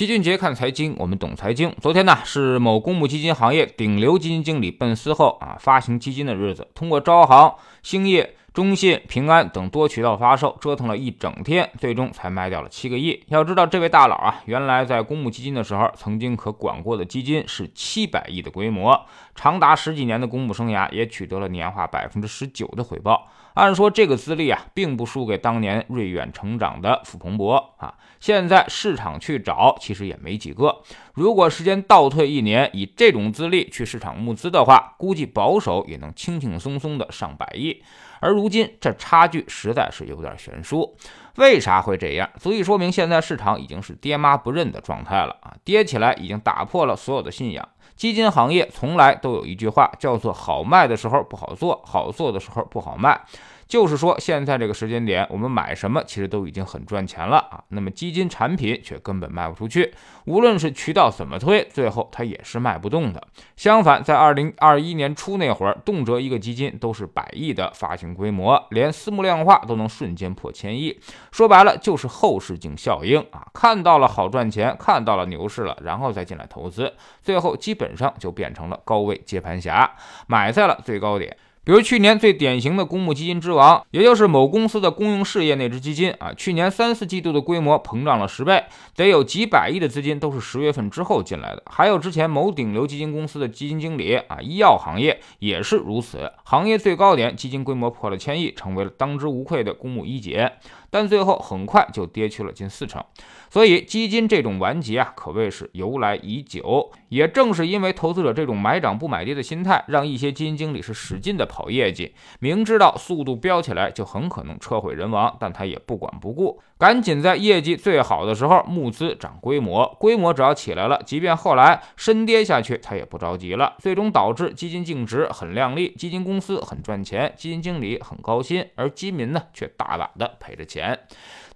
齐俊杰看财经，我们懂财经。昨天呢是某公募基金行业顶流基金经理奔私后啊发行基金的日子，通过招行、兴业。中信、平安等多渠道发售，折腾了一整天，最终才卖掉了七个亿。要知道，这位大佬啊，原来在公募基金的时候，曾经可管过的基金是七百亿的规模，长达十几年的公募生涯，也取得了年化百分之十九的回报。按说这个资历啊，并不输给当年瑞远成长的傅鹏博啊。现在市场去找，其实也没几个。如果时间倒退一年，以这种资历去市场募资的话，估计保守也能轻轻松松的上百亿。而如今这差距实在是有点悬殊，为啥会这样？足以说明现在市场已经是爹妈不认的状态了啊！跌起来已经打破了所有的信仰。基金行业从来都有一句话，叫做“好卖的时候不好做，好做的时候不好卖”。就是说，现在这个时间点，我们买什么其实都已经很赚钱了啊。那么基金产品却根本卖不出去，无论是渠道怎么推，最后它也是卖不动的。相反，在二零二一年初那会儿，动辄一个基金都是百亿的发行规模，连私募量化都能瞬间破千亿。说白了，就是后视镜效应啊！看到了好赚钱，看到了牛市了，然后再进来投资，最后基本上就变成了高位接盘侠，买在了最高点。比如去年最典型的公募基金之王，也就是某公司的公用事业那只基金啊，去年三四季度的规模膨胀了十倍，得有几百亿的资金都是十月份之后进来的。还有之前某顶流基金公司的基金经理啊，医药行业也是如此，行业最高点基金规模破了千亿，成为了当之无愧的公募一姐。但最后很快就跌去了近四成，所以基金这种顽疾啊，可谓是由来已久。也正是因为投资者这种买涨不买跌的心态，让一些基金经理是使劲的跑业绩，明知道速度飙起来就很可能车毁人亡，但他也不管不顾，赶紧在业绩最好的时候募资涨规模。规模只要起来了，即便后来深跌下去，他也不着急了。最终导致基金净值很靓丽，基金公司很赚钱，基金经理很高薪，而基民呢却大把的赔着钱。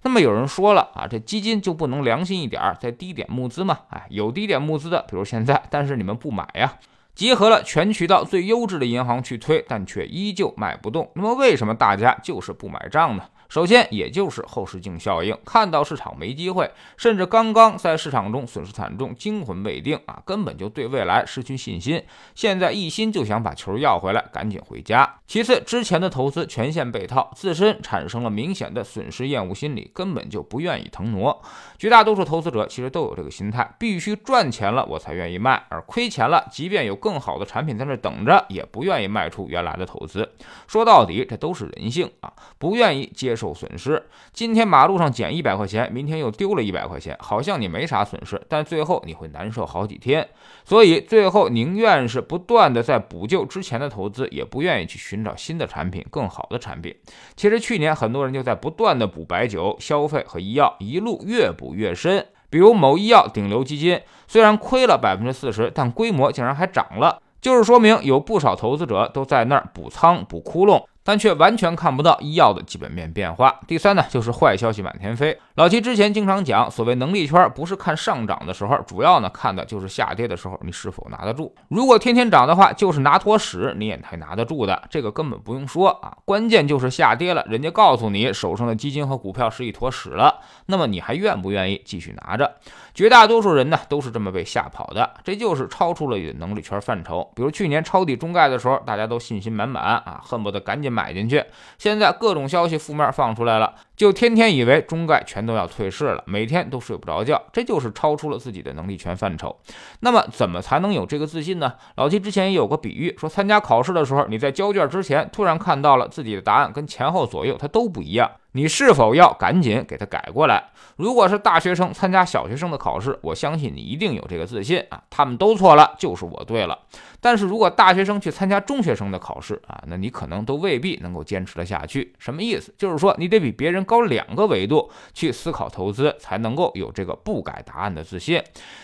那么有人说了啊，这基金就不能良心一点，在低点募资吗？哎，有低点募资的，比如现在，但是你们不买呀，结合了全渠道最优质的银行去推，但却依旧卖不动。那么为什么大家就是不买账呢？首先，也就是后视镜效应，看到市场没机会，甚至刚刚在市场中损失惨重、惊魂未定啊，根本就对未来失去信心。现在一心就想把球要回来，赶紧回家。其次，之前的投资全线被套，自身产生了明显的损失厌恶心理，根本就不愿意腾挪。绝大多数投资者其实都有这个心态，必须赚钱了我才愿意卖，而亏钱了，即便有更好的产品在那等着，也不愿意卖出原来的投资。说到底，这都是人性啊，不愿意接。受损失，今天马路上捡一百块钱，明天又丢了一百块钱，好像你没啥损失，但最后你会难受好几天。所以最后宁愿是不断的在补救之前的投资，也不愿意去寻找新的产品、更好的产品。其实去年很多人就在不断的补白酒、消费和医药，一路越补越深。比如某医药顶流基金，虽然亏了百分之四十，但规模竟然还涨了，就是说明有不少投资者都在那儿补仓、补窟窿。但却完全看不到医药的基本面变化。第三呢，就是坏消息满天飞。老齐之前经常讲，所谓能力圈不是看上涨的时候，主要呢看的就是下跌的时候你是否拿得住。如果天天涨的话，就是拿坨屎你也还拿得住的，这个根本不用说啊。关键就是下跌了，人家告诉你手上的基金和股票是一坨屎了，那么你还愿不愿意继续拿着？绝大多数人呢都是这么被吓跑的，这就是超出了你的能力圈范畴。比如去年抄底中概的时候，大家都信心满满啊，恨不得赶紧。买进去，现在各种消息负面放出来了，就天天以为中概全都要退市了，每天都睡不着觉，这就是超出了自己的能力圈范畴。那么怎么才能有这个自信呢？老七之前也有个比喻，说参加考试的时候，你在交卷之前突然看到了自己的答案跟前后左右它都不一样。你是否要赶紧给他改过来？如果是大学生参加小学生的考试，我相信你一定有这个自信啊，他们都错了，就是我对了。但是如果大学生去参加中学生的考试啊，那你可能都未必能够坚持得下去。什么意思？就是说你得比别人高两个维度去思考投资，才能够有这个不改答案的自信。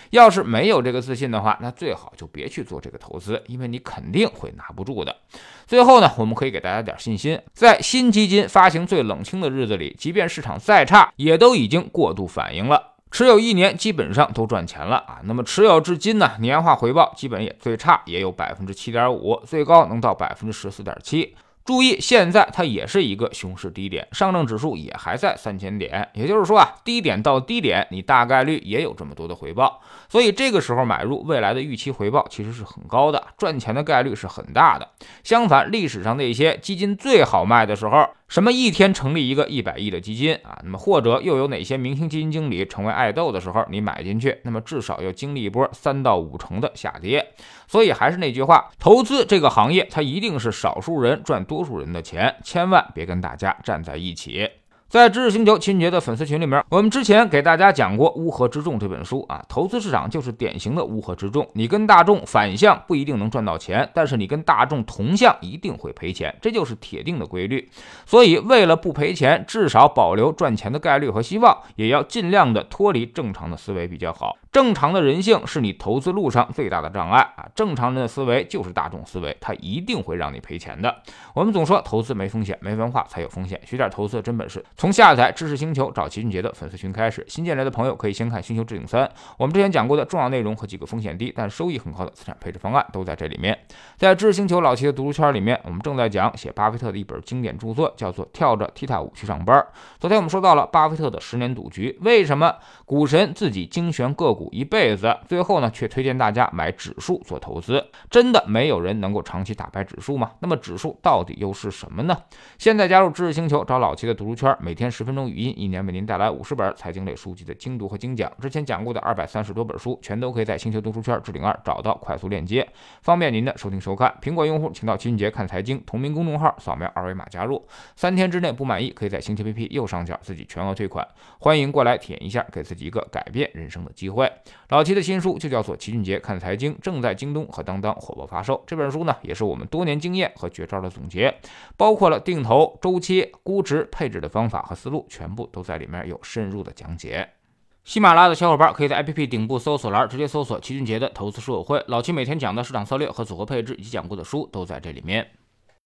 要是没有这个自信的话，那最好就别去做这个投资，因为你肯定会拿不住的。最后呢，我们可以给大家点信心，在新基金发行最冷清的日日子里，即便市场再差，也都已经过度反应了。持有一年基本上都赚钱了啊。那么持有至今呢，年化回报基本也最差也有百分之七点五，最高能到百分之十四点七。注意，现在它也是一个熊市低点，上证指数也还在三千点，也就是说啊，低点到低点，你大概率也有这么多的回报。所以这个时候买入，未来的预期回报其实是很高的，赚钱的概率是很大的。相反，历史上那些基金最好卖的时候，什么一天成立一个一百亿的基金啊，那么或者又有哪些明星基金经理成为爱豆的时候，你买进去，那么至少要经历一波三到五成的下跌。所以还是那句话，投资这个行业，它一定是少数人赚多数人的钱，千万别跟大家站在一起。在知识星球秦杰的粉丝群里面，我们之前给大家讲过《乌合之众》这本书啊，投资市场就是典型的乌合之众。你跟大众反向不一定能赚到钱，但是你跟大众同向一定会赔钱，这就是铁定的规律。所以为了不赔钱，至少保留赚钱的概率和希望，也要尽量的脱离正常的思维比较好。正常的人性是你投资路上最大的障碍啊！正常人的思维就是大众思维，它一定会让你赔钱的。我们总说投资没风险，没文化才有风险。学点投资的真本事，从下载知识星球找齐俊杰的粉丝群开始。新进来的朋友可以先看《星球置顶三》，我们之前讲过的重要内容和几个风险低但收益很高的资产配置方案都在这里面。在知识星球老齐的读书圈里面，我们正在讲写巴菲特的一本经典著作，叫做《跳着踢踏舞去上班》。昨天我们说到了巴菲特的十年赌局，为什么股神自己精选个股？一辈子，最后呢，却推荐大家买指数做投资。真的没有人能够长期打败指数吗？那么指数到底又是什么呢？现在加入知识星球，找老齐的读书圈，每天十分钟语音，一年为您带来五十本财经类书籍的精读和精讲。之前讲过的二百三十多本书，全都可以在星球读书圈置顶二找到快速链接，方便您的收听收看。苹果用户请到齐俊杰看财经同名公众号，扫描二维码加入。三天之内不满意，可以在星球 APP 右上角自己全额退款。欢迎过来体验一下，给自己一个改变人生的机会。老齐的新书就叫做《齐俊杰看财经》，正在京东和当当火爆发售。这本书呢，也是我们多年经验和绝招的总结，包括了定投、周期、估值、配置的方法和思路，全部都在里面有深入的讲解。喜马拉雅的小伙伴可以在 APP 顶部搜索栏直接搜索齐俊杰的投资书友会，老齐每天讲的市场策略和组合配置以及讲过的书都在这里面。